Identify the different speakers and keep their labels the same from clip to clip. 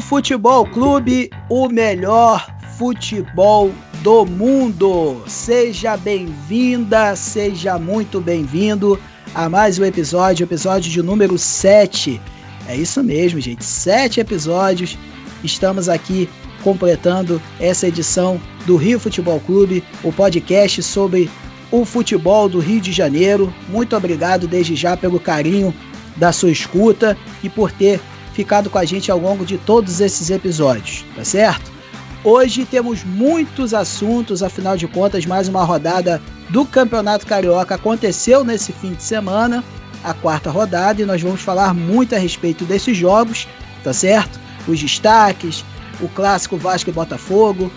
Speaker 1: Futebol Clube, o melhor futebol do mundo. Seja bem-vinda, seja muito bem-vindo a mais um episódio, episódio de número 7. É isso mesmo, gente, sete episódios. Estamos aqui completando essa edição do Rio Futebol Clube, o podcast sobre o futebol do Rio de Janeiro. Muito obrigado desde já pelo carinho da sua escuta e por ter ficado com a gente ao longo de todos esses episódios, tá certo? Hoje temos muitos assuntos, afinal de contas, mais uma rodada do Campeonato Carioca aconteceu nesse fim de semana, a quarta rodada, e nós vamos falar muito a respeito desses jogos, tá certo? Os destaques, o clássico Vasco e Botafogo,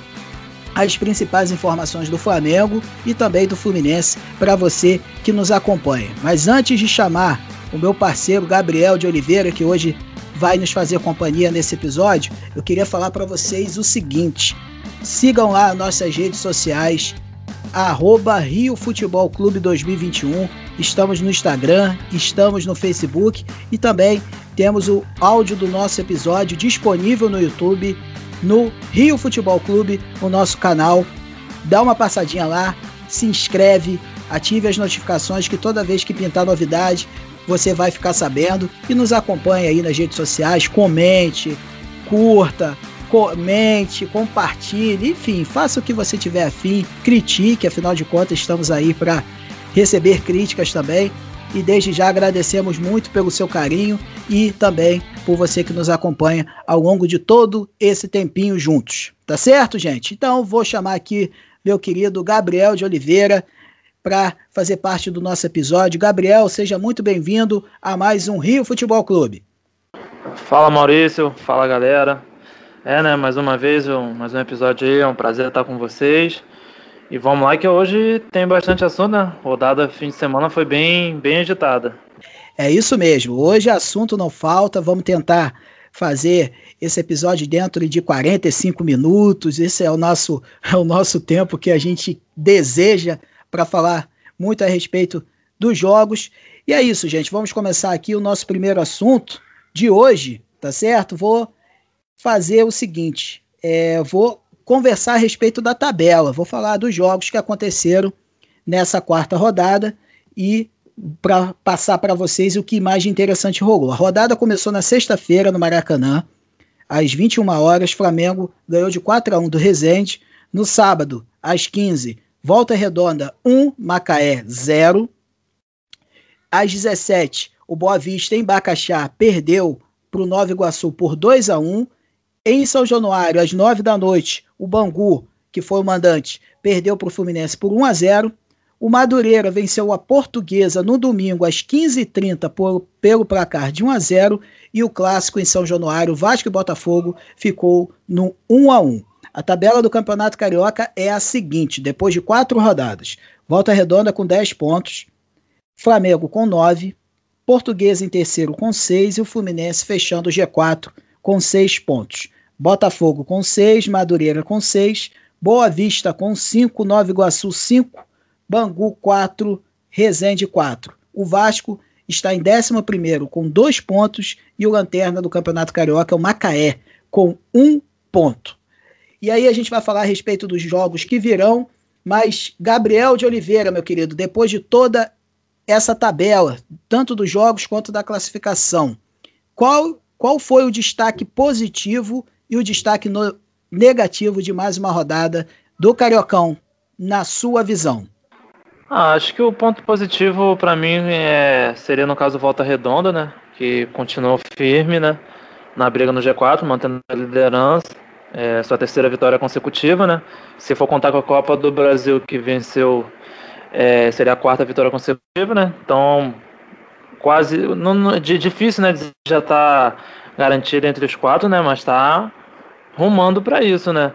Speaker 1: as principais informações do Flamengo e também do Fluminense para você que nos acompanha. Mas antes de chamar o meu parceiro Gabriel de Oliveira, que hoje vai nos fazer companhia nesse episódio, eu queria falar para vocês o seguinte: sigam lá nossas redes sociais, arroba Rio Futebol Clube 2021. Estamos no Instagram, estamos no Facebook e também temos o áudio do nosso episódio disponível no YouTube, no Rio Futebol Clube, o nosso canal. Dá uma passadinha lá, se inscreve, ative as notificações que toda vez que pintar novidade, você vai ficar sabendo e nos acompanhe aí nas redes sociais, comente, curta, comente, compartilhe, enfim, faça o que você tiver afim, critique, afinal de contas estamos aí para receber críticas também. E desde já agradecemos muito pelo seu carinho e também por você que nos acompanha ao longo de todo esse tempinho juntos. Tá certo, gente? Então vou chamar aqui meu querido Gabriel de Oliveira, para fazer parte do nosso episódio. Gabriel, seja muito bem-vindo a mais um Rio Futebol Clube.
Speaker 2: Fala Maurício, fala galera. É, né, mais uma vez, um, mais um episódio aí, é um prazer estar com vocês. E vamos lá que hoje tem bastante assunto, né? Rodada fim de semana foi bem, bem agitada.
Speaker 1: É isso mesmo. Hoje assunto não falta, vamos tentar fazer esse episódio dentro de 45 minutos. Esse é o nosso é o nosso tempo que a gente deseja para falar muito a respeito dos jogos. E é isso, gente. Vamos começar aqui o nosso primeiro assunto de hoje, tá certo? Vou fazer o seguinte: é, vou conversar a respeito da tabela, vou falar dos jogos que aconteceram nessa quarta rodada e para passar para vocês o que mais interessante rolou. A rodada começou na sexta-feira no Maracanã, às 21 horas. Flamengo ganhou de 4 a 1 do Resende. No sábado, às 15, Volta Redonda 1, Macaé 0. Às 17, o Boa Vista em Bacaxá perdeu para o Nova Iguaçu por 2 a 1. Em São Januário, às 9 da noite, o Bangu, que foi o mandante, perdeu para o Fluminense por 1 a 0. O Madureira venceu a Portuguesa no domingo às 15h30 por, pelo placar de 1 a 0 e o clássico em São Januário, Vasco e Botafogo, ficou no 1 a 1. A tabela do Campeonato Carioca é a seguinte: depois de quatro rodadas, Volta Redonda com 10 pontos, Flamengo com 9, Português em terceiro com 6 e o Fluminense fechando o G4 com 6 pontos. Botafogo com 6, Madureira com 6, Boa Vista com 5, Nova Iguaçu 5, Bangu 4, Resende 4. O Vasco está em 11 com 2 pontos e o lanterna do Campeonato Carioca é o Macaé com 1 ponto. E aí a gente vai falar a respeito dos jogos que virão. Mas, Gabriel de Oliveira, meu querido, depois de toda essa tabela, tanto dos jogos quanto da classificação, qual, qual foi o destaque positivo e o destaque no, negativo de mais uma rodada do Cariocão, na sua visão?
Speaker 2: Ah, acho que o ponto positivo para mim é, seria no caso Volta Redonda, né? Que continuou firme, né? Na briga no G4, mantendo a liderança. É sua terceira vitória consecutiva, né? Se for contar com a Copa do Brasil que venceu, é, seria a quarta vitória consecutiva, né? Então, quase. Não, de, difícil, né? Já está garantido entre os quatro, né? Mas está rumando para isso, né?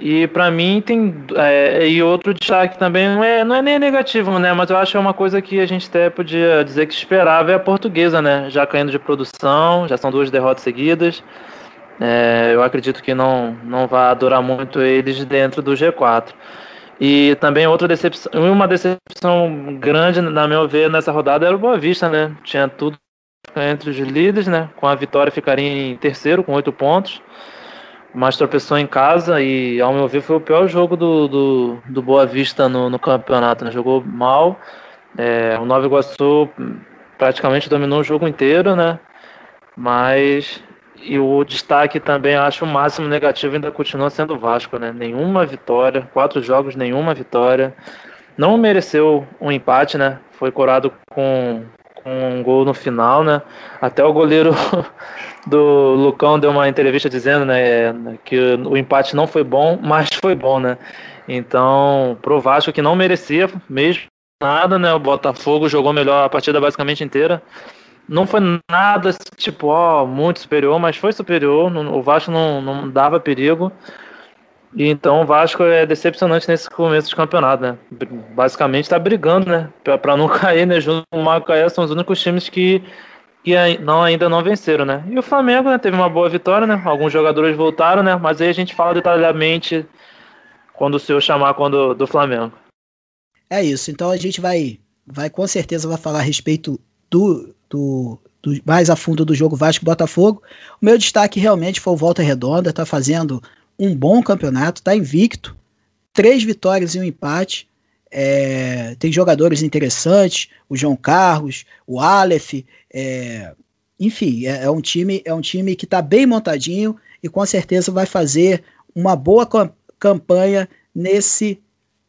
Speaker 2: E para mim tem é, e outro destaque também não é, não é nem negativo, né? Mas eu acho que é uma coisa que a gente até podia dizer que esperava é a portuguesa, né? Já caindo de produção, já são duas derrotas seguidas. É, eu acredito que não, não vai durar muito eles dentro do G4. E também outra decepção, uma decepção grande, na meu ver, nessa rodada era o Boa Vista, né? Tinha tudo entre os líderes, né? Com a vitória ficaria em terceiro, com oito pontos. Mas tropeçou em casa e, ao meu ver, foi o pior jogo do, do, do Boa Vista no, no campeonato. Né? Jogou mal. É, o Nova Iguaçu praticamente dominou o jogo inteiro, né? Mas e o destaque também, acho o máximo negativo ainda continua sendo o Vasco, né? Nenhuma vitória, quatro jogos, nenhuma vitória. Não mereceu um empate, né? Foi corado com, com um gol no final, né? Até o goleiro do Lucão deu uma entrevista dizendo, né, que o empate não foi bom, mas foi bom, né? Então, pro Vasco que não merecia mesmo nada, né? O Botafogo jogou melhor a partida basicamente inteira não foi nada tipo, ó, muito superior, mas foi superior. O Vasco não, não dava perigo. E então o Vasco é decepcionante nesse começo de campeonato, né? Basicamente está brigando, né? Para não cair, né? Junto com o Macaé são os únicos times que, que não, ainda não venceram, né? E o Flamengo né, teve uma boa vitória, né? Alguns jogadores voltaram, né? Mas aí a gente fala detalhadamente quando o senhor chamar quando, do Flamengo.
Speaker 1: É isso. Então a gente vai, vai com certeza vai falar a respeito do, do, do, mais a fundo do jogo Vasco Botafogo. O meu destaque realmente foi o Volta Redonda, tá fazendo um bom campeonato, tá invicto, três vitórias e um empate. É, tem jogadores interessantes, o João Carlos, o Aleph, é, enfim, é, é, um time é um time que está bem montadinho e com certeza vai fazer uma boa campanha nesse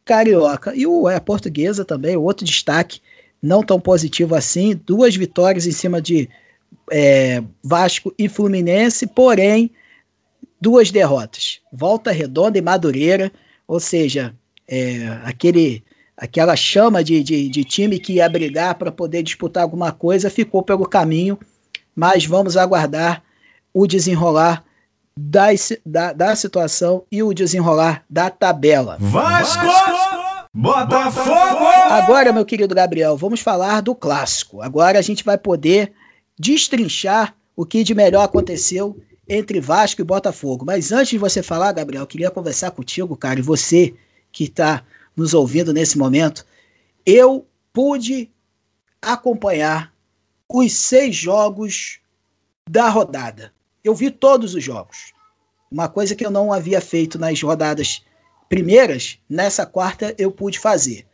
Speaker 1: carioca. E o é, a portuguesa também, outro destaque não tão positivo assim. Duas vitórias em cima de é, Vasco e Fluminense, porém, duas derrotas. Volta Redonda e Madureira, ou seja, é, aquele aquela chama de, de, de, time que ia brigar para poder disputar alguma coisa ficou pelo caminho, mas vamos aguardar o desenrolar da, da, da situação e o desenrolar da tabela. Vasco! Botafogo! Agora, meu querido Gabriel, vamos falar do clássico. Agora a gente vai poder destrinchar o que de melhor aconteceu entre Vasco e Botafogo. Mas antes de você falar, Gabriel, queria conversar contigo, cara, e você que está nos ouvindo nesse momento. Eu pude acompanhar os seis jogos da rodada. Eu vi todos os jogos. Uma coisa que eu não havia feito nas rodadas primeiras, nessa quarta eu pude fazer.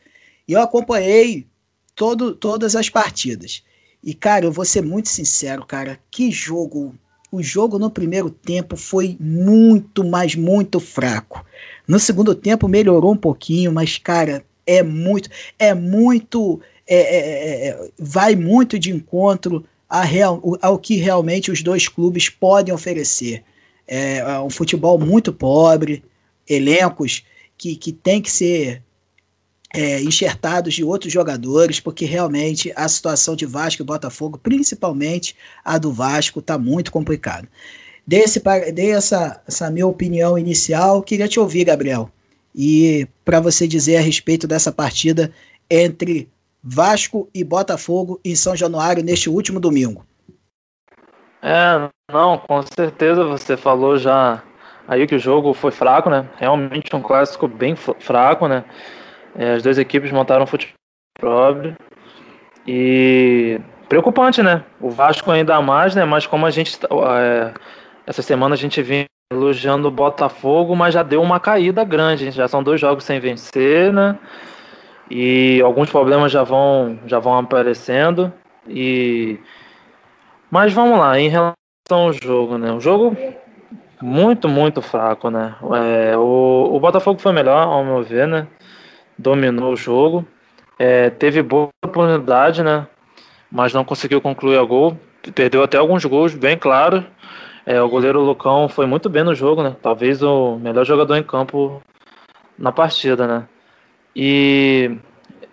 Speaker 1: E eu acompanhei todo, todas as partidas. E, cara, eu vou ser muito sincero, cara, que jogo. O jogo no primeiro tempo foi muito, mas muito fraco. No segundo tempo melhorou um pouquinho, mas, cara, é muito, é muito, é, é, é, é vai muito de encontro a real, ao que realmente os dois clubes podem oferecer. É, é um futebol muito pobre, elencos que, que tem que ser é, enxertados de outros jogadores, porque realmente a situação de Vasco e Botafogo, principalmente a do Vasco, está muito complicada. Dei, dei essa, essa minha opinião inicial, queria te ouvir, Gabriel, e para você dizer a respeito dessa partida entre Vasco e Botafogo em São Januário neste último domingo.
Speaker 2: É, não, com certeza você falou já aí que o jogo foi fraco, né? Realmente um clássico bem fraco, né? É, as duas equipes montaram futebol próprio e preocupante, né? O Vasco ainda mais, né? Mas como a gente é, essa semana a gente vem elogiando o Botafogo, mas já deu uma caída grande. Já são dois jogos sem vencer, né? E alguns problemas já vão já vão aparecendo e mas vamos lá, em relação ao jogo, né? O jogo muito, muito fraco, né? É, o, o Botafogo foi melhor, ao meu ver, né? Dominou o jogo. É, teve boa oportunidade, né? Mas não conseguiu concluir a gol. Perdeu até alguns gols bem claros. É, o goleiro Lucão foi muito bem no jogo, né? Talvez o melhor jogador em campo na partida, né? E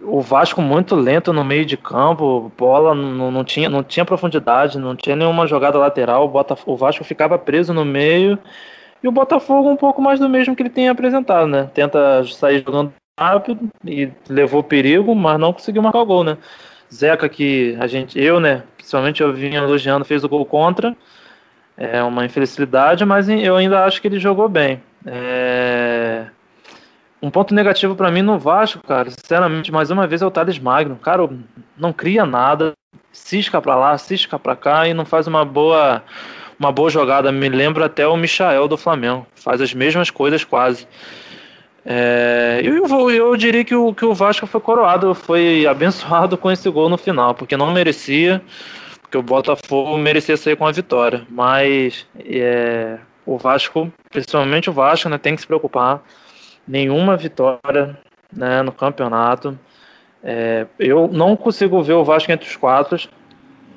Speaker 2: o Vasco muito lento no meio de campo, bola não, não, tinha, não tinha profundidade, não tinha nenhuma jogada lateral, o, Botafogo, o Vasco ficava preso no meio e o Botafogo um pouco mais do mesmo que ele tem apresentado, né? Tenta sair jogando rápido e levou perigo, mas não conseguiu marcar o gol, né? Zeca que a gente, eu, né, principalmente eu vinha elogiando, fez o gol contra, é uma infelicidade, mas eu ainda acho que ele jogou bem. É... Ponto negativo para mim no Vasco, cara, sinceramente, mais uma vez é o Thales Magno. Cara, não cria nada. cisca para lá, cisca para cá e não faz uma boa uma boa jogada. Me lembra até o Michael do Flamengo, faz as mesmas coisas quase. É, eu, eu, eu diria que o, que o Vasco foi coroado, foi abençoado com esse gol no final, porque não merecia, porque o Botafogo merecia sair com a vitória. Mas é, o Vasco, principalmente o Vasco, né, tem que se preocupar. Nenhuma vitória né, no campeonato. É, eu não consigo ver o Vasco entre os quatro.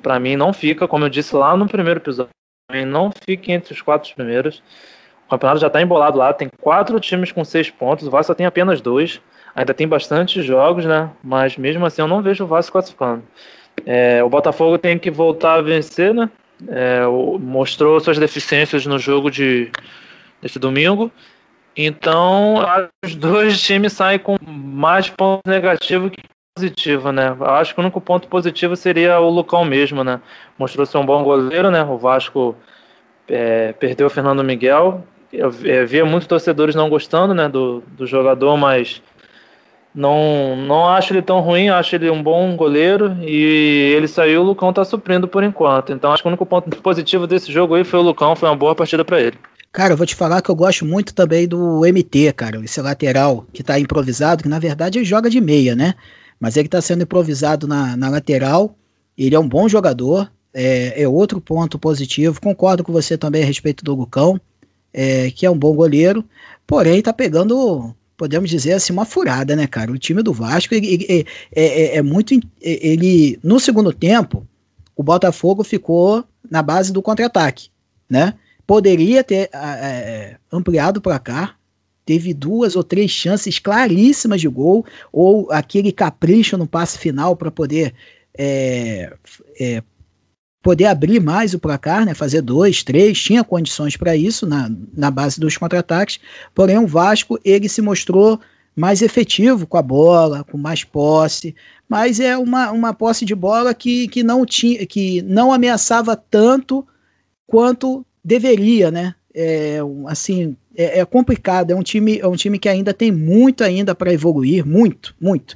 Speaker 2: Para mim, não fica, como eu disse lá no primeiro episódio, não fica entre os quatro primeiros. O campeonato já está embolado lá, tem quatro times com seis pontos, o Vasco tem apenas dois. Ainda tem bastante jogos, né? Mas mesmo assim eu não vejo o Vasco classificando. É, o Botafogo tem que voltar a vencer, né? É, mostrou suas deficiências no jogo de desse domingo. Então, os dois times saem com mais pontos negativos que positivo, né? Acho que o único ponto positivo seria o Lucão mesmo, né? Mostrou ser um bom goleiro, né? O Vasco é, perdeu o Fernando Miguel. Eu, eu via muitos torcedores não gostando, né, do, do jogador, mas não, não acho ele tão ruim, acho ele um bom goleiro e ele saiu, o Lucão tá suprindo por enquanto. Então acho que o único ponto positivo desse jogo aí foi o Lucão, foi uma boa partida para ele.
Speaker 1: Cara, eu vou te falar que eu gosto muito também do MT, cara, esse lateral que tá improvisado, que na verdade ele joga de meia, né? Mas ele tá sendo improvisado na, na lateral. Ele é um bom jogador, é, é, outro ponto positivo. Concordo com você também a respeito do Lucão, é, que é um bom goleiro, porém tá pegando, podemos dizer assim, uma furada, né, cara? O time do Vasco ele, ele, é, é, é muito. Ele, no segundo tempo, o Botafogo ficou na base do contra-ataque, né? Poderia ter é, ampliado o placar, teve duas ou três chances claríssimas de gol, ou aquele capricho no passe final para poder é, é, poder abrir mais o placar, né, fazer dois, três, tinha condições para isso na, na base dos contra-ataques, porém o Vasco ele se mostrou mais efetivo com a bola, com mais posse, mas é uma, uma posse de bola que, que, não tinha, que não ameaçava tanto quanto deveria, né? É, assim, é, é complicado, é um time, é um time que ainda tem muito ainda para evoluir, muito, muito.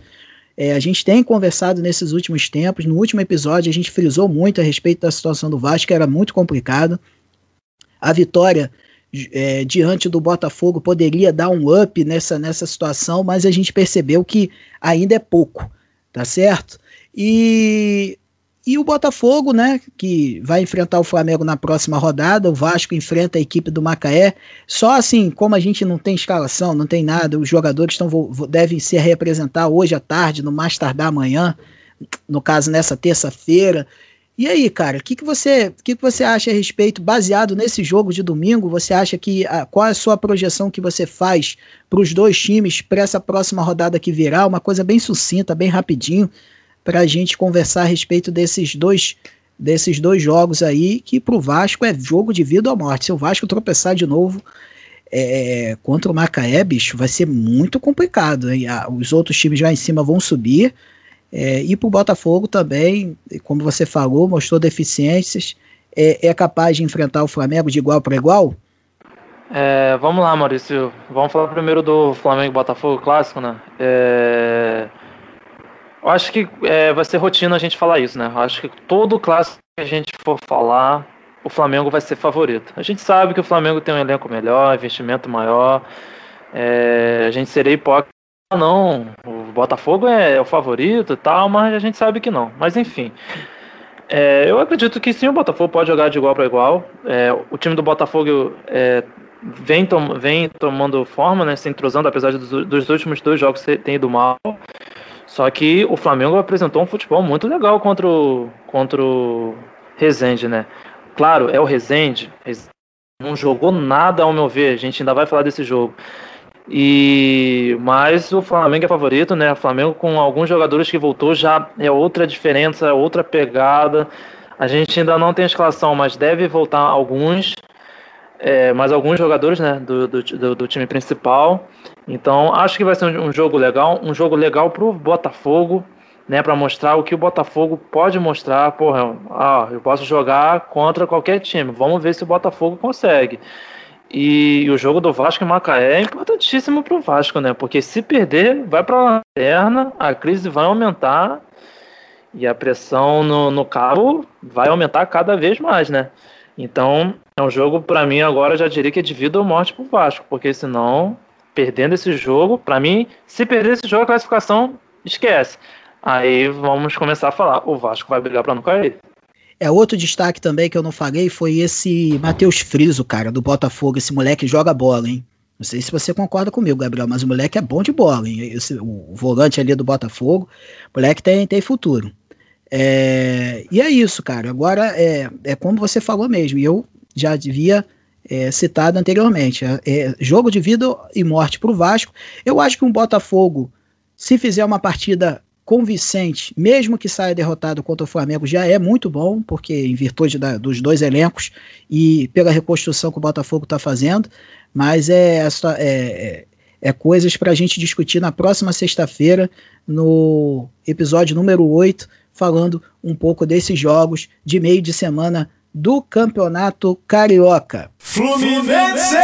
Speaker 1: É, a gente tem conversado nesses últimos tempos. No último episódio, a gente frisou muito a respeito da situação do Vasco, que era muito complicado. A vitória é, diante do Botafogo poderia dar um up nessa, nessa situação, mas a gente percebeu que ainda é pouco, tá certo? E e o Botafogo, né, que vai enfrentar o Flamengo na próxima rodada, o Vasco enfrenta a equipe do Macaé. Só assim, como a gente não tem escalação, não tem nada, os jogadores estão, devem se representar hoje à tarde, no mais tardar amanhã, no caso nessa terça-feira. E aí, cara, o que, que, você, que, que você acha a respeito, baseado nesse jogo de domingo? Você acha que a, qual é a sua projeção que você faz para os dois times para essa próxima rodada que virá? Uma coisa bem sucinta, bem rapidinho para a gente conversar a respeito desses dois desses dois jogos aí, que para o Vasco é jogo de vida ou morte. Se o Vasco tropeçar de novo é, contra o Macaé, bicho, vai ser muito complicado. Os outros times lá em cima vão subir. É, e para o Botafogo também, como você falou, mostrou deficiências. É, é capaz de enfrentar o Flamengo de igual para igual?
Speaker 2: É, vamos lá, Maurício. Vamos falar primeiro do Flamengo Botafogo clássico, né? É, eu acho que é, vai ser rotina a gente falar isso, né? Eu acho que todo clássico que a gente for falar, o Flamengo vai ser favorito. A gente sabe que o Flamengo tem um elenco melhor, investimento maior. É, a gente seria hipócrita. Não, o Botafogo é, é, o favorito e tal, mas a gente sabe que não. Mas enfim. É, eu acredito que sim, o Botafogo pode jogar de igual para igual. É, o time do Botafogo é, vem, tom, vem tomando forma, né, se entrosando, apesar dos, dos últimos dois jogos ter ido mal. Só que o Flamengo apresentou um futebol muito legal contra o, contra o Rezende, né? Claro, é o Rezende, não jogou nada ao meu ver, a gente ainda vai falar desse jogo. E mas o Flamengo é favorito, né? O Flamengo com alguns jogadores que voltou já é outra diferença, outra pegada. A gente ainda não tem escalação, mas deve voltar alguns é, mais alguns jogadores né, do, do, do, time principal. Então acho que vai ser um, jogo legal, um jogo legal para o Botafogo, né, para mostrar o que o Botafogo pode mostrar. Porra, ah, eu posso jogar contra qualquer time. Vamos ver se o Botafogo consegue. E, e o jogo do Vasco em Macaé é importantíssimo para o Vasco, né? Porque se perder, vai para lanterna, a crise vai aumentar E a pressão no, no cabo vai aumentar cada vez mais, né? Então, é um jogo, para mim, agora já diria que é de vida ou morte pro Vasco, porque senão, perdendo esse jogo, para mim, se perder esse jogo, a classificação esquece. Aí vamos começar a falar, o Vasco vai brigar para não cair.
Speaker 1: É, outro destaque também que eu não falei foi esse Matheus Friso, cara, do Botafogo. Esse moleque joga bola, hein? Não sei se você concorda comigo, Gabriel, mas o moleque é bom de bola, hein? Esse, o volante ali do Botafogo, o moleque tem, tem futuro. É, e é isso, cara. Agora é, é como você falou mesmo, eu já devia é, citado anteriormente. É, é jogo de vida e morte para o Vasco. Eu acho que um Botafogo, se fizer uma partida convincente, mesmo que saia derrotado contra o Flamengo, já é muito bom, porque em virtude da, dos dois elencos e pela reconstrução que o Botafogo está fazendo, mas é, é, é, é coisas para a gente discutir na próxima sexta-feira, no episódio número 8, falando um pouco desses jogos de meio de semana do Campeonato Carioca. Fluminense!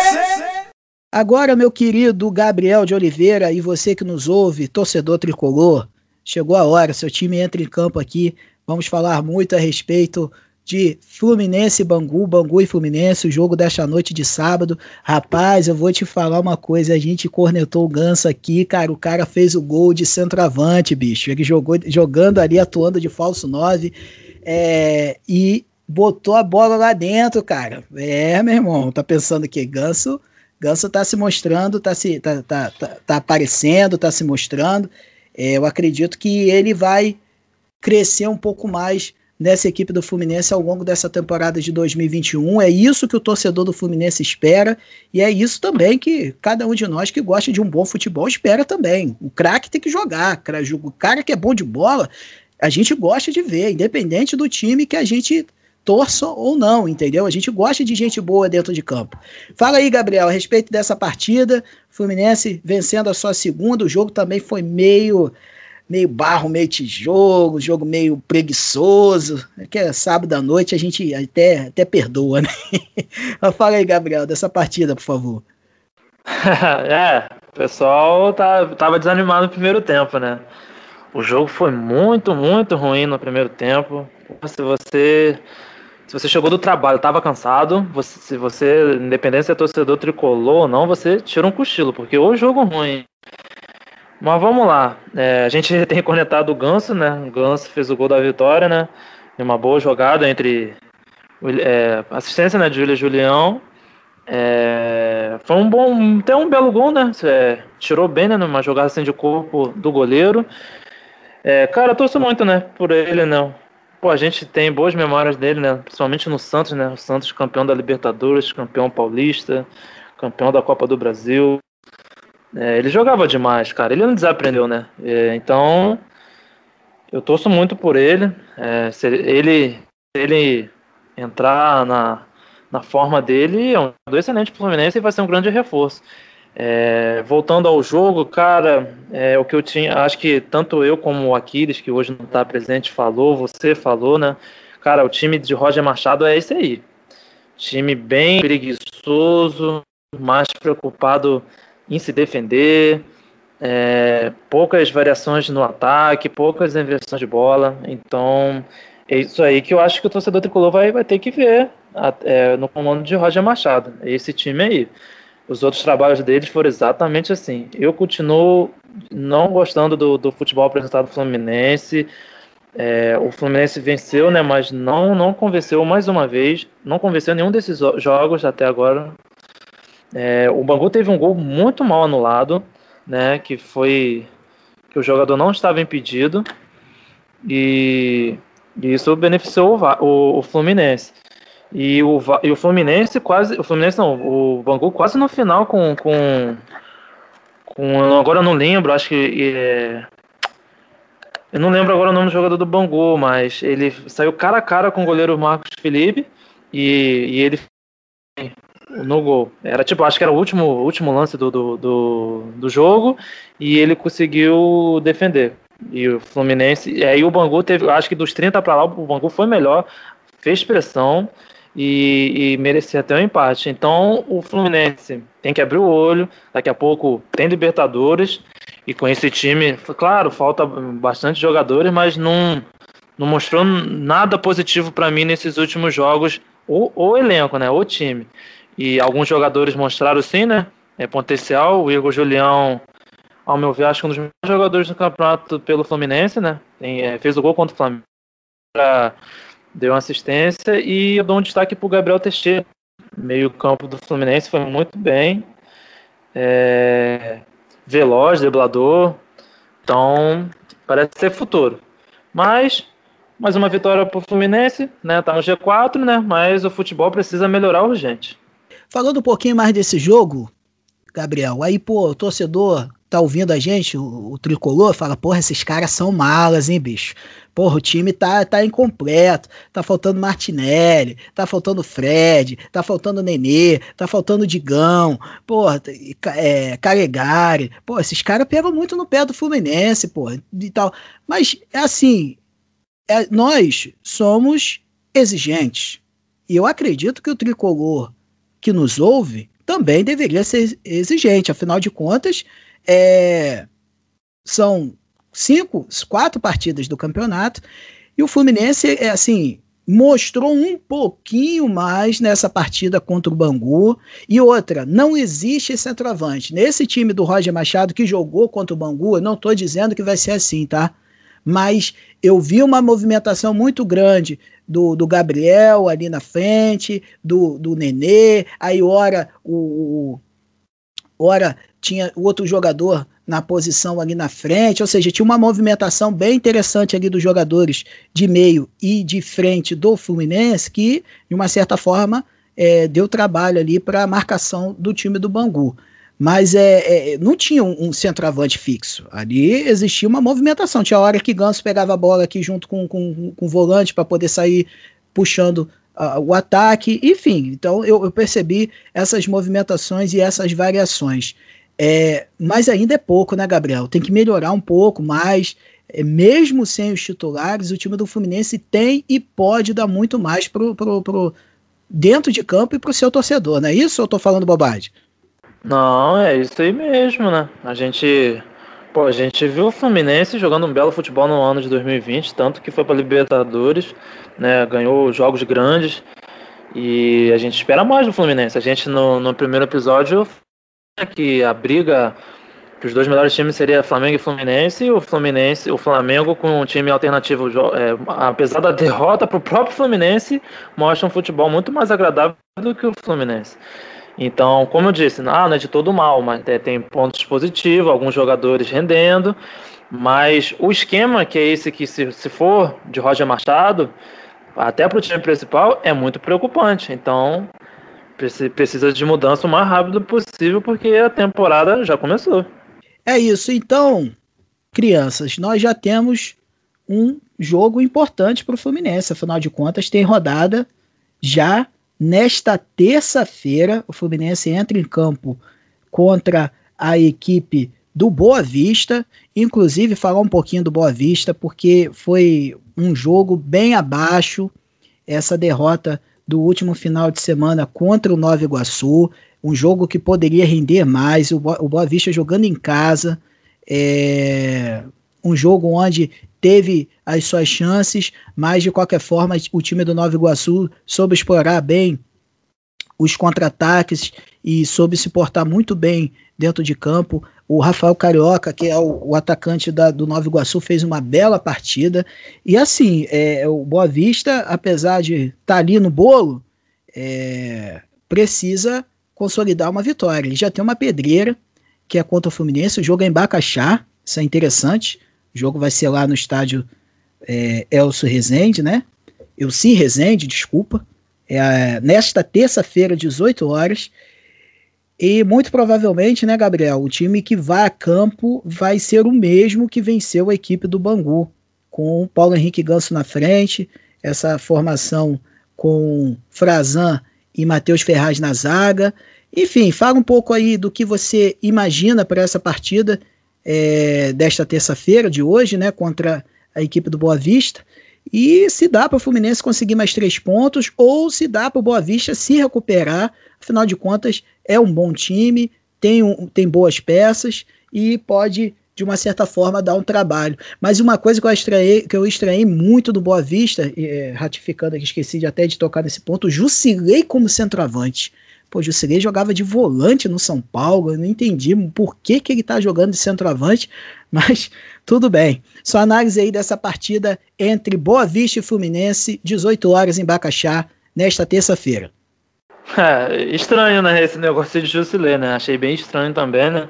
Speaker 1: Agora, meu querido Gabriel de Oliveira e você que nos ouve, torcedor tricolor, chegou a hora, seu time entra em campo aqui. Vamos falar muito a respeito de Fluminense e Bangu, Bangu e Fluminense, o jogo desta noite de sábado. Rapaz, eu vou te falar uma coisa, a gente cornetou o Ganso aqui, cara, o cara fez o gol de centroavante, bicho. Ele jogou jogando ali, atuando de falso 9, é, e botou a bola lá dentro, cara. É, meu irmão, tá pensando que Ganso, Ganso tá se mostrando, tá se tá, tá, tá, tá aparecendo, tá se mostrando. É, eu acredito que ele vai crescer um pouco mais nessa equipe do Fluminense ao longo dessa temporada de 2021. É isso que o torcedor do Fluminense espera e é isso também que cada um de nós que gosta de um bom futebol espera também. O craque tem que jogar, o cara que é bom de bola, a gente gosta de ver, independente do time que a gente torça ou não, entendeu? A gente gosta de gente boa dentro de campo. Fala aí, Gabriel, a respeito dessa partida. Fluminense vencendo a sua segunda. O jogo também foi meio meio barro, meio tijolo, jogo meio preguiçoso. Que é sábado à noite a gente até, até perdoa, né? Fala aí, Gabriel, dessa partida, por favor.
Speaker 2: é, o pessoal tá, tava desanimado no primeiro tempo, né? O jogo foi muito, muito ruim no primeiro tempo. Se você se você chegou do trabalho, estava cansado, você, se você, independente se é torcedor tricolor ou não, você tira um cochilo, porque o jogo ruim. Mas vamos lá. É, a gente tem conectado o Ganso, né? O Ganso fez o gol da vitória, né? Uma boa jogada entre é, assistência né, de Júlia Julião. É, foi um bom, até um belo gol, né? É, tirou bem, né? Numa jogada assim de corpo do goleiro. É, cara, eu torço muito, né? Por ele, não. Pô, a gente tem boas memórias dele, né? Principalmente no Santos, né? O Santos campeão da Libertadores, campeão paulista, campeão da Copa do Brasil. É, ele jogava demais, cara. Ele não desaprendeu, né? É, então, eu torço muito por ele. É, se ele, ele entrar na, na forma dele, é um excelente Fluminense e vai ser um grande reforço. É, voltando ao jogo, cara, é, o que eu tinha, acho que tanto eu como o Aquiles, que hoje não está presente, falou, você falou, né? Cara, o time de Roger Machado é esse aí. Time bem preguiçoso, mais preocupado em se defender, é, poucas variações no ataque, poucas inversões de bola. Então, é isso aí que eu acho que o torcedor tricolor vai, vai ter que ver é, no comando de Roger Machado. Esse time aí. Os outros trabalhos deles foram exatamente assim. Eu continuo não gostando do, do futebol apresentado do Fluminense. É, o Fluminense venceu, né? Mas não, não convenceu mais uma vez. Não convenceu nenhum desses jogos até agora. É, o Bangu teve um gol muito mal anulado, né? Que foi que o jogador não estava impedido e, e isso beneficiou o, o, o Fluminense. E o, e o Fluminense quase. O Fluminense não, o Bangu quase no final com. com, com agora eu não lembro, acho que. É, eu não lembro agora o nome do jogador do Bangu, mas ele saiu cara a cara com o goleiro Marcos Felipe e, e ele no gol. Era tipo, acho que era o último, último lance do, do, do, do jogo e ele conseguiu defender. E o Fluminense, e aí o Bangu teve, acho que dos 30 para lá, o Bangu foi melhor, fez pressão e, e até um empate. Então o Fluminense tem que abrir o olho. Daqui a pouco tem Libertadores e com esse time, claro, falta bastante jogadores, mas não não mostrou nada positivo para mim nesses últimos jogos, o, o elenco, né, o time. E alguns jogadores mostraram sim, né, é, potencial. O Igor Julião, ao meu ver, acho que um dos melhores jogadores do campeonato pelo Fluminense, né, Tem, é, fez o gol contra o Flamengo, deu uma assistência e eu dou um destaque para o Gabriel Teixeira, meio campo do Fluminense, foi muito bem. É, veloz, deblador. Então, parece ser futuro. Mas, mais uma vitória para o Fluminense, né? Tá no G4, né? Mas o futebol precisa melhorar urgente.
Speaker 1: Falando um pouquinho mais desse jogo, Gabriel, aí, pô, torcedor tá ouvindo a gente, o, o, tricolor, fala, porra, esses caras são malas, hein, bicho? Porra, o time tá, tá incompleto, tá faltando Martinelli, tá faltando Fred, tá faltando Nenê, tá faltando Digão, porra, é, Calegari, pô, esses caras pegam muito no pé do Fluminense, porra, e tal. Mas, é assim, é, nós somos exigentes. E eu acredito que o tricolor que nos ouve também deveria ser exigente, afinal de contas, é, são cinco, quatro partidas do campeonato e o Fluminense é assim mostrou um pouquinho mais nessa partida contra o Bangu. E outra, não existe centroavante. Nesse time do Roger Machado que jogou contra o Bangu, eu não estou dizendo que vai ser assim, tá? Mas eu vi uma movimentação muito grande do, do Gabriel ali na frente, do, do Nenê, aí ora o, ora tinha o outro jogador na posição ali na frente, ou seja, tinha uma movimentação bem interessante ali dos jogadores de meio e de frente do Fluminense, que, de uma certa forma, é, deu trabalho ali para a marcação do time do Bangu. Mas é, é, não tinha um, um, centroavante fixo. Ali existia uma movimentação. Tinha hora que Ganso pegava a bola aqui junto com, com, com o volante para poder sair puxando uh, o ataque. Enfim, então eu, eu percebi essas movimentações e essas variações. É, mas ainda é pouco, né, Gabriel? Tem que melhorar um pouco mais. É, mesmo sem os titulares, o time do Fluminense tem e pode dar muito mais pro, pro, pro dentro de campo e para o seu torcedor, não é isso ou eu tô falando bobagem?
Speaker 2: Não, é isso aí mesmo, né? A gente, pô, a gente viu o Fluminense jogando um belo futebol no ano de 2020, tanto que foi para Libertadores, né? Ganhou jogos grandes e a gente espera mais do Fluminense. A gente no, no primeiro episódio que a briga que os dois melhores times seria Flamengo e Fluminense, e o Fluminense, o Flamengo com um time alternativo, é, apesar da derrota para o próprio Fluminense, mostra um futebol muito mais agradável do que o Fluminense. Então, como eu disse, não, não é de todo mal, mas é, tem pontos positivos, alguns jogadores rendendo, mas o esquema que é esse que se, se for de Roger Machado, até para o time principal, é muito preocupante. Então, precisa de mudança o mais rápido possível, porque a temporada já começou.
Speaker 1: É isso. Então, crianças, nós já temos um jogo importante para o Fluminense. Afinal de contas, tem rodada já nesta terça-feira. O Fluminense entra em campo contra a equipe do Boa Vista. Inclusive, falar um pouquinho do Boa Vista, porque foi um jogo bem abaixo. Essa derrota do último final de semana contra o Nova Iguaçu, um jogo que poderia render mais, o, Bo o Boa Vista jogando em casa, é, um jogo onde teve as suas chances, mas de qualquer forma o time do Nova Iguaçu soube explorar bem os contra-ataques e soube se portar muito bem dentro de campo. O Rafael Carioca, que é o, o atacante da, do Nova Iguaçu, fez uma bela partida. E assim, é, o Boa Vista, apesar de estar tá ali no bolo, é, precisa consolidar uma vitória. Ele já tem uma pedreira, que é contra o Fluminense. O jogo é em Bacaxá, isso é interessante. O jogo vai ser lá no estádio é, Elcio Rezende, né? Elci Rezende, desculpa. É, nesta terça-feira, 18 horas. E muito provavelmente, né, Gabriel, o time que vai a campo vai ser o mesmo que venceu a equipe do Bangu, com Paulo Henrique Ganso na frente, essa formação com Frazan e Matheus Ferraz na zaga. Enfim, fala um pouco aí do que você imagina para essa partida é, desta terça-feira, de hoje, né, contra a equipe do Boa Vista. E se dá para o Fluminense conseguir mais três pontos, ou se dá para o Boa Vista se recuperar, afinal de contas, é um bom time, tem, um, tem boas peças e pode de uma certa forma, dar um trabalho. Mas uma coisa que eu estranhei, que eu estranhei muito do Boa Vista, é, ratificando aqui, esqueci de até de tocar nesse ponto, Jusilei como centroavante. Pô, Jusilei jogava de volante no São Paulo, eu não entendi por que, que ele tá jogando de centroavante, mas tudo bem. Sua análise aí dessa partida entre Boa Vista e Fluminense, 18 horas em Bacaxá, nesta terça-feira.
Speaker 2: É, estranho, né, esse negócio de Jusilei, né? Achei bem estranho também, né?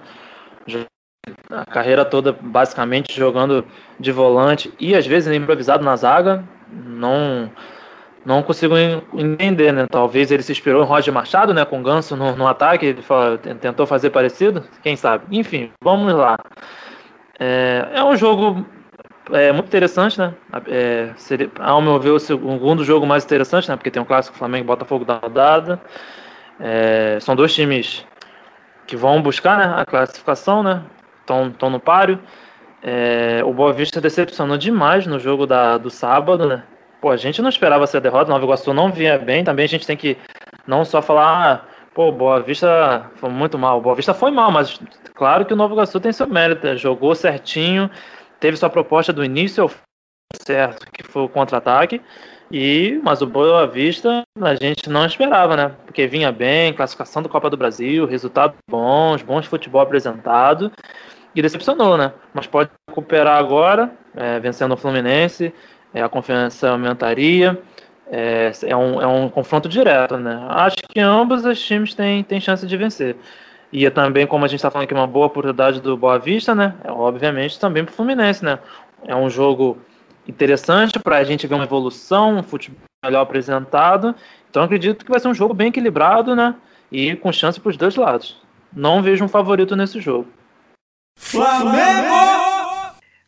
Speaker 2: a carreira toda basicamente jogando de volante e às vezes improvisado na zaga, não não consigo entender, né? Talvez ele se inspirou em Roger Machado, né? Com Ganso no, no ataque, ele tentou fazer parecido, quem sabe? Enfim, vamos lá. É, é um jogo é, muito interessante, né? É, seria, ao meu ver, o segundo jogo mais interessante, né? Porque tem um clássico Flamengo e Botafogo da rodada. É, são dois times que vão buscar né, a classificação, né? estão no páreo. É, o Boa Vista decepcionou demais no jogo da, do sábado, né? Pô, a gente não esperava ser derrota, Nova Iguaçu não vinha bem. Também a gente tem que não só falar, ah, pô, Boa Vista foi muito mal. Boa Vista foi mal, mas claro que o Nova Iguaçu tem seu mérito, né? jogou certinho, teve sua proposta do início ao certo, que foi o contra-ataque. E, mas o Boa Vista a gente não esperava, né? Porque vinha bem, classificação do Copa do Brasil, resultados bons, bons futebol apresentado e decepcionou, né? Mas pode recuperar agora, é, vencendo o Fluminense, é, a confiança aumentaria. É, é, um, é um confronto direto, né? Acho que ambos os times têm, têm chance de vencer. E é também, como a gente está falando aqui, uma boa oportunidade do Boa Vista, né? É, obviamente também para o Fluminense, né? É um jogo interessante para a gente ver uma evolução, um futebol melhor apresentado. Então acredito que vai ser um jogo bem equilibrado, né? E com chance para os dois lados. Não vejo um favorito nesse jogo.
Speaker 1: Flamengo!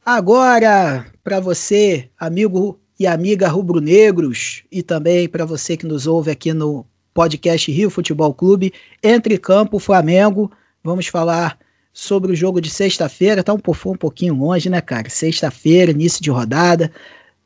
Speaker 1: Agora, para você, amigo e amiga rubro-negros, e também para você que nos ouve aqui no podcast Rio Futebol Clube, entre campo Flamengo. Vamos falar sobre o jogo de sexta-feira. Tá um, um pouquinho longe, né, cara? Sexta-feira, início de rodada.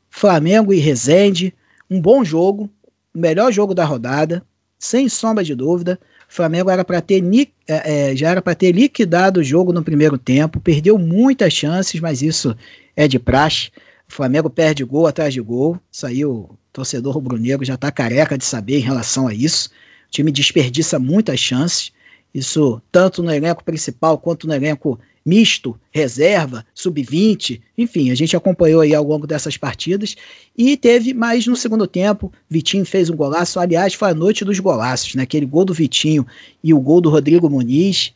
Speaker 1: Flamengo e Resende. Um bom jogo, o melhor jogo da rodada, sem sombra de dúvida. O Flamengo era para ter é, é, já era para ter liquidado o jogo no primeiro tempo, perdeu muitas chances, mas isso é de praxe. O Flamengo perde gol atrás de gol. Saiu o torcedor rubro-negro já está careca de saber em relação a isso. O time desperdiça muitas chances. Isso tanto no elenco principal quanto no elenco misto, reserva, sub-20, enfim, a gente acompanhou aí ao longo dessas partidas e teve mais no segundo tempo, Vitinho fez um golaço, aliás, foi a noite dos golaços, né? Aquele gol do Vitinho e o gol do Rodrigo Muniz,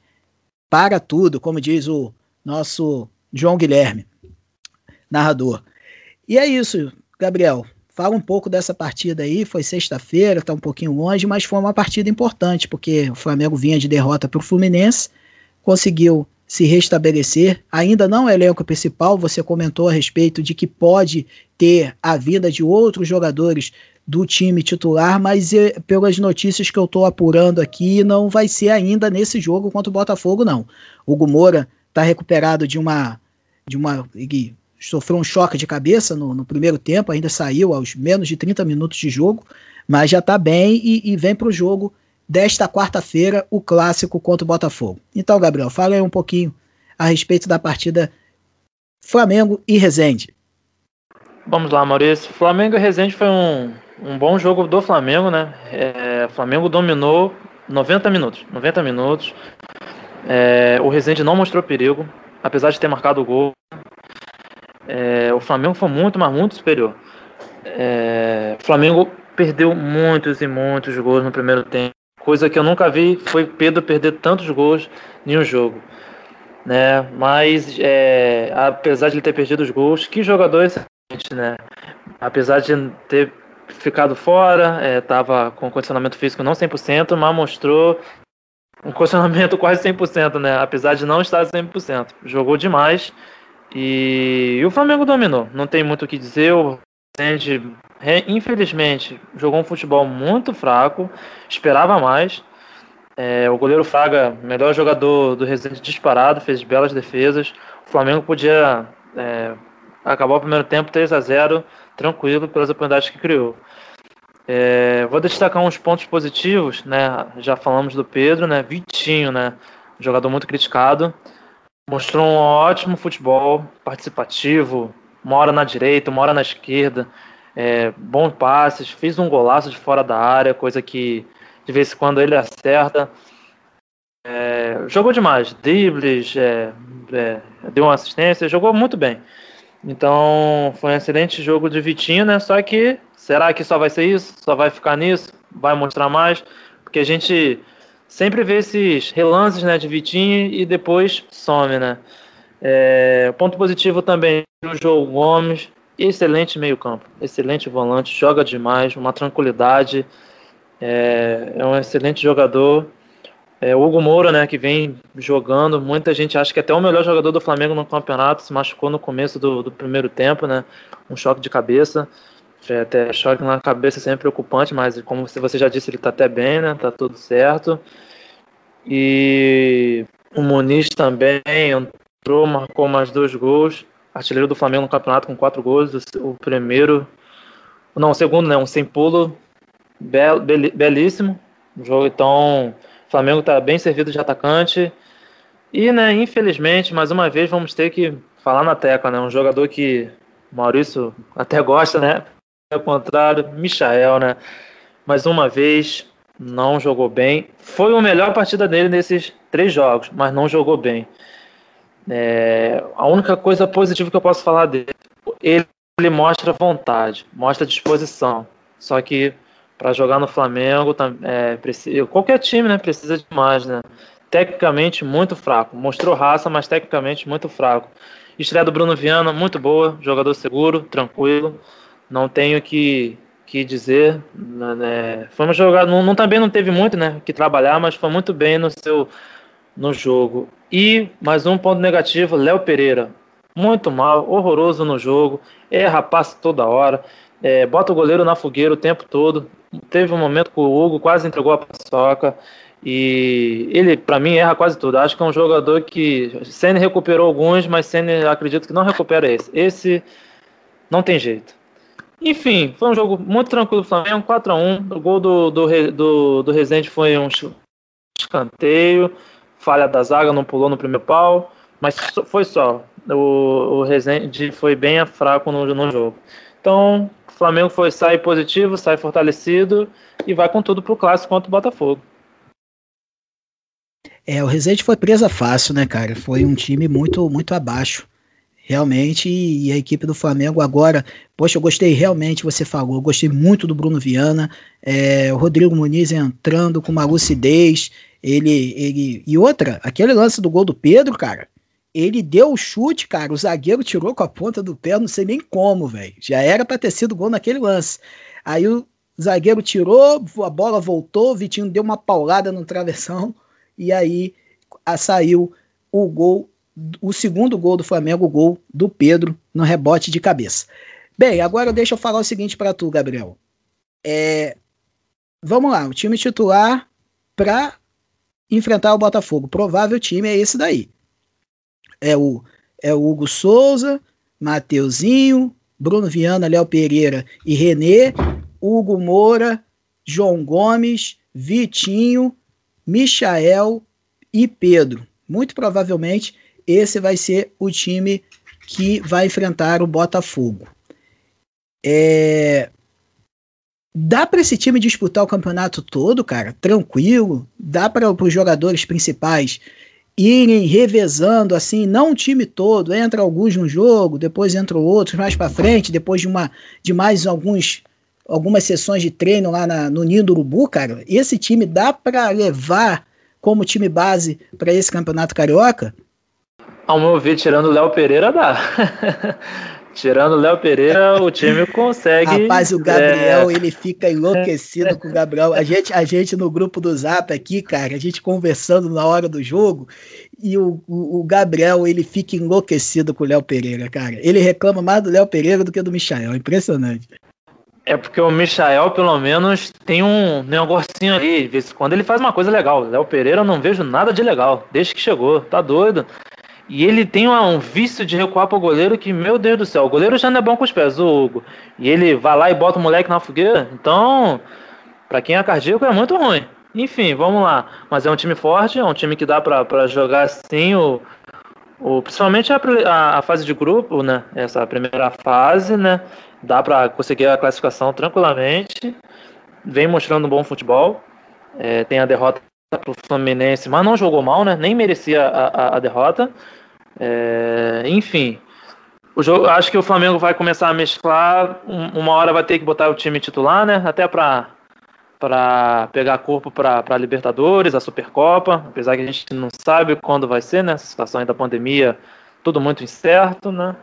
Speaker 1: para tudo, como diz o nosso João Guilherme, narrador. E é isso, Gabriel. Fala um pouco dessa partida aí, foi sexta-feira, tá um pouquinho longe, mas foi uma partida importante, porque o Flamengo vinha de derrota para o Fluminense, conseguiu se restabelecer. Ainda não é elenco principal, você comentou a respeito de que pode ter a vinda de outros jogadores do time titular, mas é, pelas notícias que eu estou apurando aqui, não vai ser ainda nesse jogo contra o Botafogo, não. O Moura está recuperado de uma. de uma sofreu um choque de cabeça no, no, primeiro tempo, ainda saiu aos menos de 30 minutos de jogo, mas já está bem e, e vem para o jogo desta quarta-feira, o clássico contra o Botafogo. Então, Gabriel, fala aí um pouquinho a respeito da partida Flamengo e Resende.
Speaker 2: Vamos lá, Maurício. Flamengo e Resende foi um, um bom jogo do Flamengo, né? É, Flamengo dominou 90 minutos. 90 minutos. É, o Resende não mostrou perigo, apesar de ter marcado o gol. É, o Flamengo foi muito, mas muito superior. É, o Flamengo perdeu muitos e muitos gols no primeiro tempo. Coisa que eu nunca vi foi Pedro perder tantos gols em um jogo. Né? Mas é, apesar de ele ter perdido os gols, que jogador excelente, né? Apesar de ter ficado fora, estava é, com condicionamento físico não 100%, mas mostrou um condicionamento quase 100%, né? Apesar de não estar 100%. Jogou demais e, o Flamengo dominou. Não tem muito o que dizer. O Resende, infelizmente, jogou um futebol muito fraco. Esperava mais. É, o goleiro Fraga, melhor jogador do Resende disparado, fez belas defesas. O Flamengo podia é, acabar o primeiro tempo 3 a 0 tranquilo pelas oportunidades que criou. É, vou destacar uns pontos positivos, né? Já falamos do Pedro, né? Vitinho, né? Jogador muito criticado mostrou um ótimo futebol participativo, uma hora na direita, uma hora na esquerda, é, bons passes, fez um golaço de fora da área, coisa que de vez em quando ele acerta. É, jogou demais, dribles, é, é, deu uma assistência, jogou muito bem. Então foi um excelente jogo de Vitinho, né? Só que será que só vai ser isso? Só vai ficar nisso? Vai mostrar mais? Porque a gente sempre vê esses relances né, de Vitinho e depois some, né? É, ponto positivo também o João Gomes, excelente meio-campo, excelente volante, joga demais, uma tranquilidade, é, é um excelente jogador. É, o Hugo Moura, né, que vem jogando, muita gente acha que até o melhor jogador do Flamengo no campeonato, se machucou no começo do, do primeiro tempo, né, um choque de cabeça, é, até choque na cabeça sempre preocupante, mas como você já disse, ele tá até bem, né, tá tudo certo. E o Muniz também entrou, marcou mais dois gols, artilheiro do Flamengo no campeonato com quatro gols, o primeiro, não, o segundo, né, um sem pulo, bel, belíssimo, jogo, então o Flamengo está bem servido de atacante. E, né, infelizmente, mais uma vez vamos ter que falar na tecla, né? Um jogador que o Maurício até gosta, né? Ao contrário, Michael, né? Mais uma vez, não jogou bem. Foi a melhor partida dele nesses três jogos, mas não jogou bem. É, a única coisa positiva que eu posso falar dele, ele, ele mostra vontade, mostra disposição. Só que para jogar no Flamengo, é, precisa, qualquer time né, precisa de mais, né? Tecnicamente muito fraco. Mostrou raça, mas tecnicamente muito fraco. Estreia do Bruno Viana, muito boa, jogador seguro, tranquilo. Não tenho que, que dizer. Né, foi uma jogada. Não, não, também não teve muito né, que trabalhar, mas foi muito bem no seu no jogo. E mais um ponto negativo, Léo Pereira. Muito mal, horroroso no jogo, erra passe toda hora, é, bota o goleiro na fogueira o tempo todo teve um momento que o Hugo quase entregou a paçoca. E ele, para mim, erra quase tudo. Acho que é um jogador que. Senna recuperou alguns, mas Senna acredito que não recupera esse. Esse não tem jeito. Enfim, foi um jogo muito tranquilo do Flamengo, 4x1. O gol do, do, do, do Rezende foi um escanteio. Falha da zaga, não pulou no primeiro pau. Mas foi só. O, o Rezende foi bem fraco no, no jogo. Então, Flamengo foi sai positivo, sai fortalecido e vai com tudo pro clássico contra o Botafogo.
Speaker 1: É, o Rezende foi presa fácil, né, cara? Foi um time muito muito abaixo. Realmente, e a equipe do Flamengo agora, poxa, eu gostei realmente, você falou, eu gostei muito do Bruno Viana, é, o Rodrigo Muniz entrando com uma lucidez, ele, ele, e outra, aquele lance do gol do Pedro, cara, ele deu o chute, cara. O zagueiro tirou com a ponta do pé, não sei nem como, velho. Já era para ter sido gol naquele lance. Aí o zagueiro tirou, a bola voltou, o Vitinho deu uma paulada no travessão e aí a, saiu o gol, o segundo gol do Flamengo, o gol do Pedro no rebote de cabeça. Bem, agora deixa eu falar o seguinte para tu, Gabriel. É, vamos lá, o time titular para enfrentar o Botafogo. Provável time é esse daí é o, é o Hugo Souza, Mateuzinho, Bruno Viana, Léo Pereira e Renê, Hugo Moura, João Gomes, Vitinho, Michael e Pedro. Muito provavelmente esse vai ser o time que vai enfrentar o Botafogo. É... Dá para esse time disputar o campeonato todo, cara, tranquilo. Dá para os jogadores principais irem revezando assim, não o time todo, entra alguns no jogo, depois entram outros mais para frente, depois de uma de mais alguns algumas sessões de treino lá na, no Ninho do Urubu, cara. Esse time dá para levar como time base para esse campeonato carioca?
Speaker 2: Ao meu ver, tirando o Léo Pereira, dá. Tirando o Léo Pereira, o time consegue.
Speaker 1: Rapaz, o Gabriel, é... ele fica enlouquecido com o Gabriel. A gente, a gente no grupo do Zap aqui, cara, a gente conversando na hora do jogo, e o, o, o Gabriel, ele fica enlouquecido com o Léo Pereira, cara. Ele reclama mais do Léo Pereira do que do Michael. Impressionante.
Speaker 2: É porque o Michael, pelo menos, tem um negocinho ali. Quando ele faz uma coisa legal. Léo Pereira, eu não vejo nada de legal. Desde que chegou. Tá doido. E ele tem um vício de recuar pro goleiro que, meu Deus do céu, o goleiro já não é bom com os pés, o Hugo. E ele vai lá e bota o moleque na fogueira. Então, para quem é cardíaco, é muito ruim. Enfim, vamos lá. Mas é um time forte, é um time que dá para jogar assim. O, O, principalmente a, a, a, fase de grupo, né? Essa primeira fase, né? Dá para conseguir a classificação tranquilamente. Vem mostrando um bom futebol. É, tem a derrota para o Fluminense, mas não jogou mal, né? Nem merecia a, a, a derrota. É, enfim, o jogo, acho que o Flamengo vai começar a mesclar. uma hora vai ter que botar o time titular, né? Até para para pegar corpo para a Libertadores, a Supercopa, apesar que a gente não sabe quando vai ser, né? A situação aí da pandemia, tudo muito incerto, né?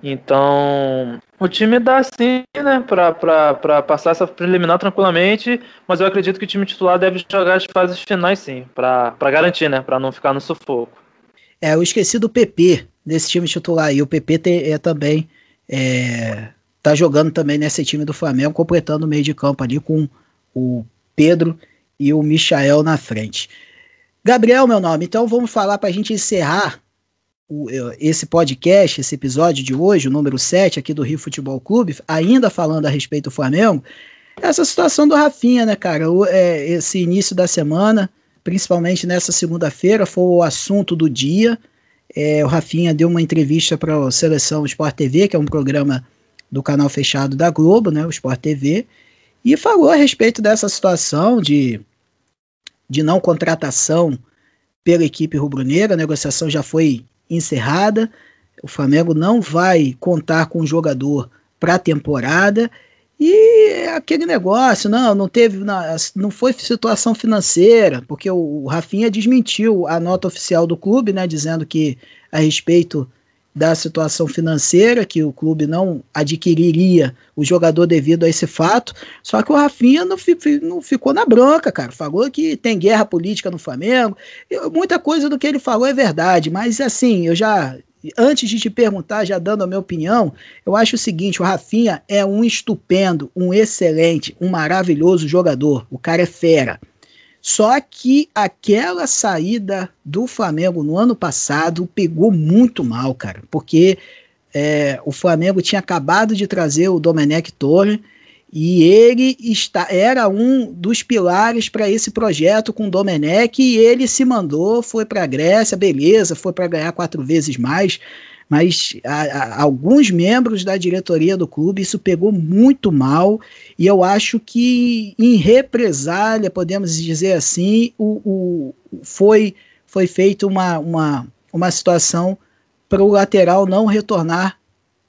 Speaker 2: Então, o time dá sim, né, para passar essa preliminar tranquilamente, mas eu acredito que o time titular deve jogar as fases finais sim, para garantir, né, para não ficar no sufoco.
Speaker 1: É, eu esqueci do PP desse time titular e o PP é também é, tá jogando também nesse time do Flamengo, completando o meio de campo ali com o Pedro e o Michael na frente. Gabriel, meu nome, então vamos falar para a gente encerrar o, esse podcast, esse episódio de hoje, o número 7 aqui do Rio Futebol Clube, ainda falando a respeito do Flamengo, essa situação do Rafinha, né, cara? O, é, esse início da semana, principalmente nessa segunda-feira, foi o assunto do dia. É, o Rafinha deu uma entrevista para a Seleção Sport TV, que é um programa do canal fechado da Globo, né, o Sport TV, e falou a respeito dessa situação de, de não contratação pela equipe rubro-negra. A negociação já foi encerrada. O Flamengo não vai contar com o jogador para a temporada. E aquele negócio, não, não teve, não foi situação financeira, porque o, Rafinha desmentiu a nota oficial do clube, né, dizendo que a respeito da situação financeira, que o clube não adquiriria o jogador devido a esse fato. Só que o Rafinha não, não ficou na branca, cara. Falou que tem guerra política no Flamengo. Eu, muita coisa do que ele falou é verdade, mas assim, eu já. Antes de te perguntar, já dando a minha opinião, eu acho o seguinte: o Rafinha é um estupendo, um excelente, um maravilhoso jogador. O cara é fera. Só que aquela saída do Flamengo no ano passado pegou muito mal, cara, porque é, o Flamengo tinha acabado de trazer o Domenech Torre e ele está, era um dos pilares para esse projeto com o Domenech e ele se mandou, foi para a Grécia, beleza, foi para ganhar quatro vezes mais mas a, a, alguns membros da diretoria do clube isso pegou muito mal e eu acho que em represália, podemos dizer assim, o, o foi, foi feita uma, uma, uma situação para o lateral não retornar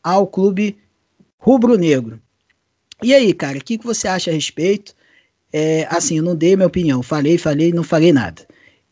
Speaker 1: ao clube rubro-negro. E aí, cara, o que, que você acha a respeito? É, assim, eu não dei minha opinião, falei, falei, não falei nada.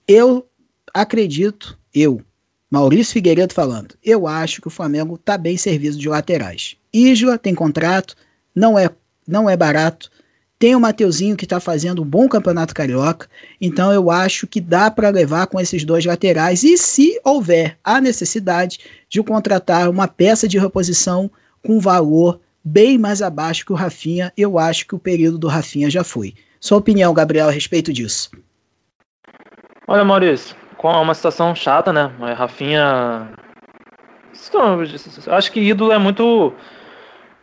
Speaker 1: Eu acredito, eu, Maurício Figueiredo falando. Eu acho que o Flamengo está bem servido de laterais. Isla tem contrato, não é, não é barato. Tem o Mateuzinho que está fazendo um bom campeonato carioca. Então eu acho que dá para levar com esses dois laterais. E se houver a necessidade de contratar uma peça de reposição com valor bem mais abaixo que o Rafinha, eu acho que o período do Rafinha já foi. Sua opinião, Gabriel, a respeito disso?
Speaker 2: Olha, Maurício, com uma situação chata, né? A Rafinha. Acho que ídolo é muito.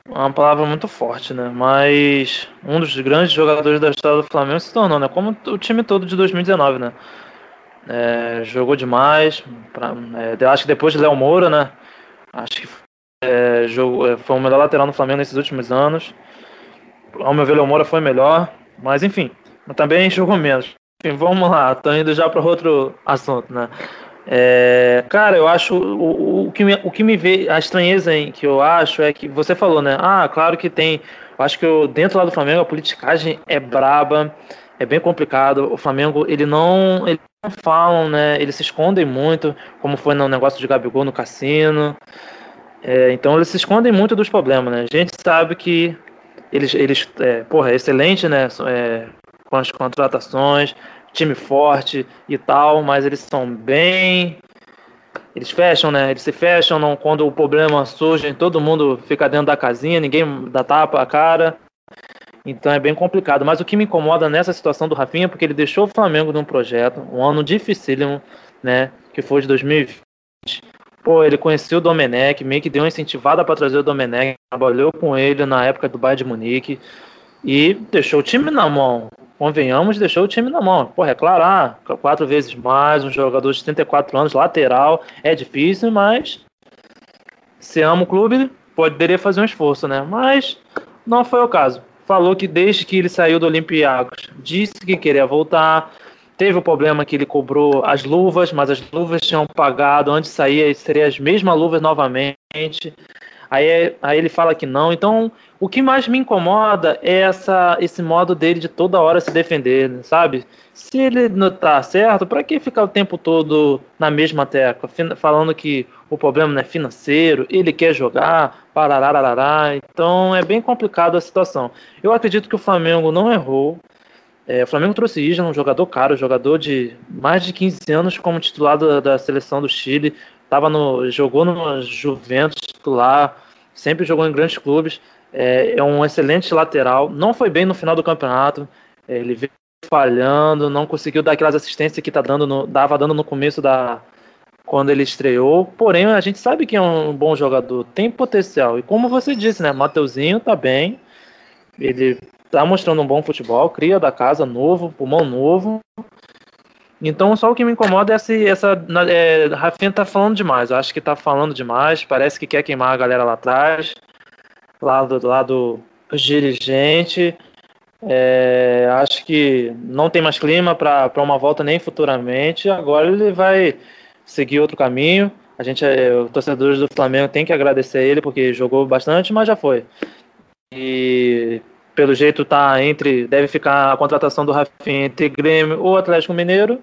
Speaker 2: Uma palavra muito forte, né? Mas um dos grandes jogadores da história do Flamengo se tornou, né? Como o time todo de 2019, né? É, jogou demais. Pra, é, acho que depois de Léo Moura, né? Acho que é, jogou, é, foi o melhor lateral no Flamengo nesses últimos anos. Ao meu ver, Léo Moura foi melhor. Mas enfim, também jogou menos. Enfim, vamos lá, tô indo já para outro assunto, né? É, cara, eu acho o, o, que me, o que me vê, a estranheza em que eu acho é que você falou, né? Ah, claro que tem. Eu acho que eu, dentro lá do Flamengo a politicagem é braba, é bem complicado. O Flamengo, ele não. Eles não falam, né? Eles se escondem muito, como foi no negócio de Gabigol no cassino. É, então eles se escondem muito dos problemas, né? A gente sabe que eles, eles é, porra, é excelente, né? É, com as contratações, time forte e tal, mas eles são bem. Eles fecham, né? Eles se fecham não, quando o problema surge, todo mundo fica dentro da casinha, ninguém dá tapa a cara. Então é bem complicado. Mas o que me incomoda nessa situação do Rafinha é porque ele deixou o Flamengo num projeto, um ano dificílimo, né? Que foi de 2020. Pô, ele conheceu o Domenech, meio que deu uma incentivada para trazer o Domenech, trabalhou com ele na época do Bayern de Munique e deixou o time na mão. convenhamos, deixou o time na mão. Pô, reclarar quatro vezes mais, um jogador de 34 anos, lateral, é difícil, mas se ama o clube, poderia fazer um esforço, né? Mas não foi o caso. Falou que desde que ele saiu do Olympiacos, disse que queria voltar. Teve o problema que ele cobrou as luvas, mas as luvas tinham pagado antes de sair, seriam as mesmas luvas novamente. Aí, aí ele fala que não. Então, o que mais me incomoda é essa, esse modo dele de toda hora se defender, sabe? Se ele não tá certo, para que ficar o tempo todo na mesma tecla, falando que o problema não é financeiro, ele quer jogar, parararará. Então é bem complicado a situação. Eu acredito que o Flamengo não errou. É, o Flamengo trouxe Isla, um jogador caro, jogador de mais de 15 anos como titular da, da seleção do Chile. Tava no, jogou no Juventus titular, sempre jogou em grandes clubes. É, é, um excelente lateral. Não foi bem no final do campeonato. É, ele veio falhando, não conseguiu dar aquelas assistências que tá dando no, dava dando no começo da quando ele estreou. Porém, a gente sabe que é um bom jogador, tem potencial. E como você disse, né, Mateuzinho tá bem. Ele tá mostrando um bom futebol, cria da casa novo, pulmão novo. Então, só o que me incomoda é essa. essa é, Rafinha tá falando demais. Eu acho que tá falando demais. Parece que quer queimar a galera lá atrás, lá do lado dirigente. É, acho que não tem mais clima para uma volta nem futuramente. Agora ele vai seguir outro caminho. A gente, é, os torcedores do Flamengo, tem que agradecer ele porque jogou bastante, mas já foi. E pelo jeito tá entre deve ficar a contratação do Rafinha entre Grêmio ou Atlético Mineiro.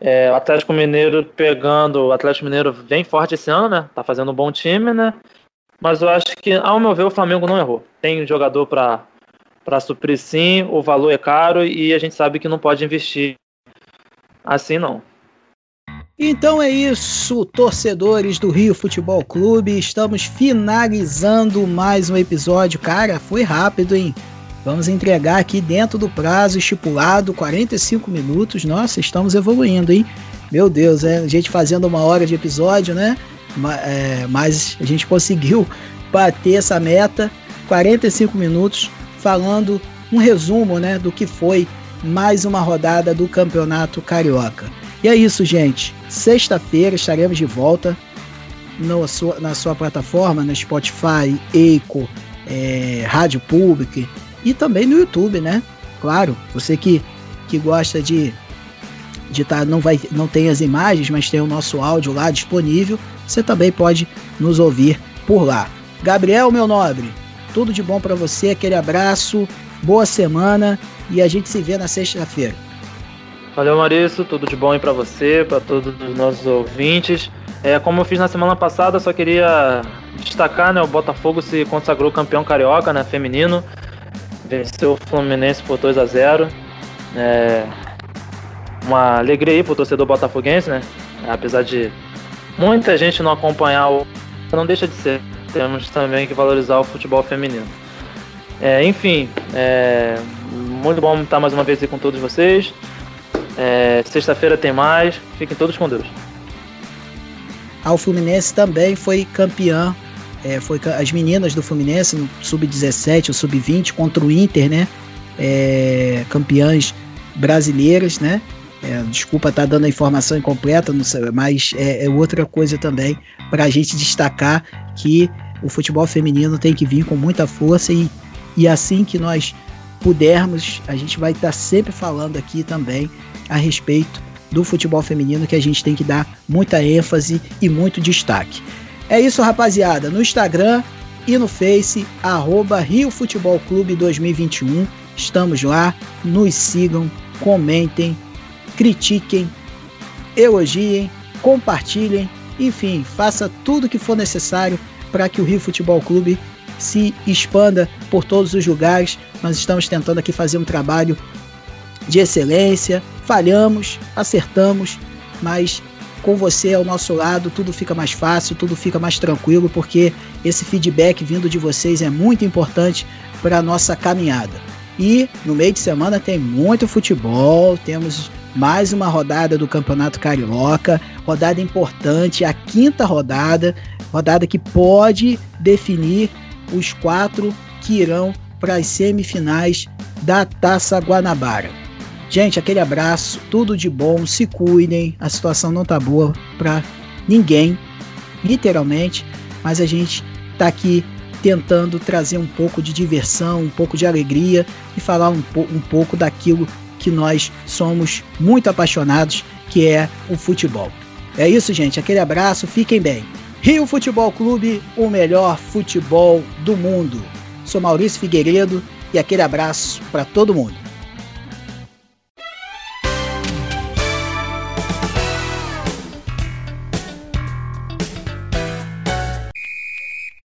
Speaker 2: É, o Atlético Mineiro pegando, o Atlético Mineiro vem forte esse ano, né? Tá fazendo um bom time, né? Mas eu acho que, ao meu ver, o Flamengo não errou. Tem jogador para para suprir sim, o valor é caro e a gente sabe que não pode investir assim não.
Speaker 1: Então é isso, torcedores do Rio Futebol Clube. Estamos finalizando mais um episódio. Cara, foi rápido, hein? Vamos entregar aqui dentro do prazo estipulado, 45 minutos. Nossa, estamos evoluindo, hein? Meu Deus, é a gente fazendo uma hora de episódio, né? É, mas a gente conseguiu bater essa meta. 45 minutos falando um resumo, né, do que foi mais uma rodada do Campeonato Carioca. E é isso, gente. Sexta-feira estaremos de volta no, sua, na sua plataforma, no Spotify, Eco, é, Rádio Pública e também no YouTube, né? Claro, você que, que gosta de de tá, não vai não tem as imagens, mas tem o nosso áudio lá disponível, você também pode nos ouvir por lá. Gabriel, meu nobre, tudo de bom para você, aquele abraço, boa semana e a gente se vê na sexta-feira.
Speaker 2: Valeu, Maurício. Tudo de bom aí para você, para todos os nossos ouvintes. É, como eu fiz na semana passada, só queria destacar, né, o Botafogo se consagrou campeão carioca, né, feminino. Venceu o Fluminense por 2 a 0. É, uma alegria aí pro torcedor botafoguense, né? Apesar de muita gente não acompanhar o não deixa de ser. Temos também que valorizar o futebol feminino. É, enfim, é, muito bom estar mais uma vez aqui com todos vocês. É, Sexta-feira tem mais. Fiquem todos com Deus.
Speaker 1: O Fluminense também foi campeão. É, foi as meninas do Fluminense no sub-17 ou sub-20 contra o Inter, né? É, campeãs brasileiras, né? É, desculpa estar tá dando a informação incompleta, sei, mas é, é, outra coisa também para a gente destacar que o futebol feminino tem que vir com muita força e, e assim que nós pudermos, a gente vai estar tá sempre falando aqui também a respeito do futebol feminino que a gente tem que dar muita ênfase e muito destaque. É isso, rapaziada. No Instagram e no Face, arroba Rio Futebol Clube 2021. Estamos lá. Nos sigam, comentem, critiquem, elogiem, compartilhem. Enfim, faça tudo o que for necessário para que o Rio Futebol Clube se expanda por todos os lugares. Nós estamos tentando aqui fazer um trabalho de excelência. Falhamos, acertamos, mas com você ao nosso lado tudo fica mais fácil, tudo fica mais tranquilo, porque esse feedback vindo de vocês é muito importante para a nossa caminhada. E no meio de semana tem muito futebol, temos mais uma rodada do Campeonato Carioca, rodada importante, a quinta rodada, rodada que pode definir os quatro que irão para as semifinais da Taça Guanabara. Gente, aquele abraço, tudo de bom, se cuidem, a situação não tá boa para ninguém, literalmente, mas a gente tá aqui tentando trazer um pouco de diversão, um pouco de alegria e falar um, po um pouco daquilo que nós somos muito apaixonados, que é o futebol. É isso, gente. Aquele abraço, fiquem bem. Rio Futebol Clube, o melhor futebol do mundo. Sou Maurício Figueiredo e aquele abraço para todo mundo.